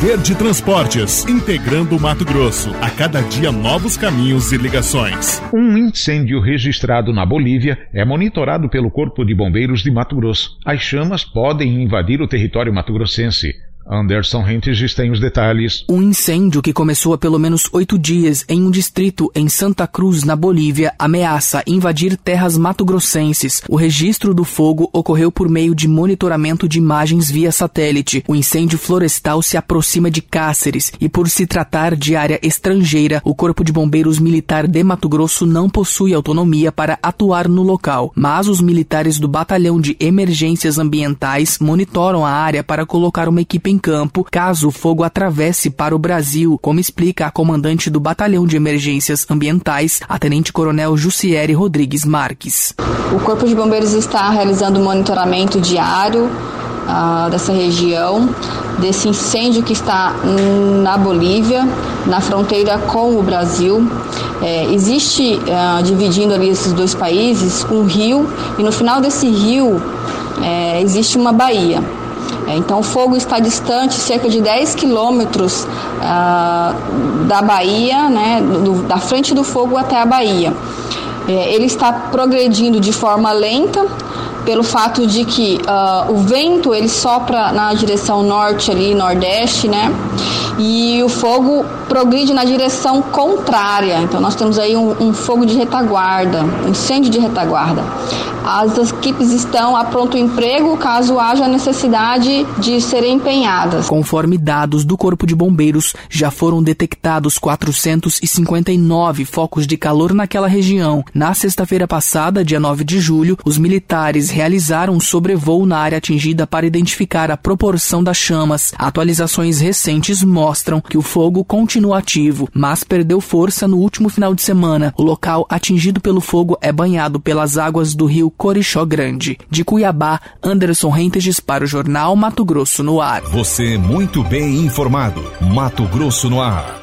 Verde Transportes, integrando o Mato Grosso. A cada dia novos caminhos e ligações. Um incêndio registrado na Bolívia é monitorado pelo Corpo de Bombeiros de Mato Grosso. As chamas podem invadir o território mato-grossense. Anderson Rentes tem os detalhes. Um incêndio que começou há pelo menos oito dias em um distrito em Santa Cruz, na Bolívia, ameaça invadir terras mato-grossenses. O registro do fogo ocorreu por meio de monitoramento de imagens via satélite. O incêndio florestal se aproxima de Cáceres e, por se tratar de área estrangeira, o Corpo de Bombeiros Militar de Mato Grosso não possui autonomia para atuar no local. Mas os militares do Batalhão de Emergências Ambientais monitoram a área para colocar uma equipe em em campo caso o fogo atravesse para o Brasil, como explica a comandante do Batalhão de Emergências Ambientais, a Tenente-Coronel Jussiere Rodrigues Marques. O Corpo de Bombeiros está realizando monitoramento diário uh, dessa região, desse incêndio que está na Bolívia, na fronteira com o Brasil. É, existe, uh, dividindo ali esses dois países, um rio, e no final desse rio é, existe uma baía. É, então, o fogo está distante cerca de 10 quilômetros ah, da Bahia, né, do, da frente do fogo até a Bahia. É, ele está progredindo de forma lenta, pelo fato de que uh, o vento ele sopra na direção norte ali, nordeste, né? E o fogo progride na direção contrária. Então nós temos aí um, um fogo de retaguarda, um incêndio de retaguarda. As equipes estão a pronto emprego caso haja necessidade de serem empenhadas. Conforme dados do Corpo de Bombeiros, já foram detectados 459 focos de calor naquela região. Na sexta-feira passada, dia 9 de julho, os militares realizaram um sobrevoo na área atingida para identificar a proporção das chamas. Atualizações recentes mostram que o fogo continua ativo, mas perdeu força no último final de semana. O local atingido pelo fogo é banhado pelas águas do rio Corixó Grande. De Cuiabá, Anderson Rentes para o Jornal Mato Grosso no Ar. Você muito bem informado. Mato Grosso no Ar.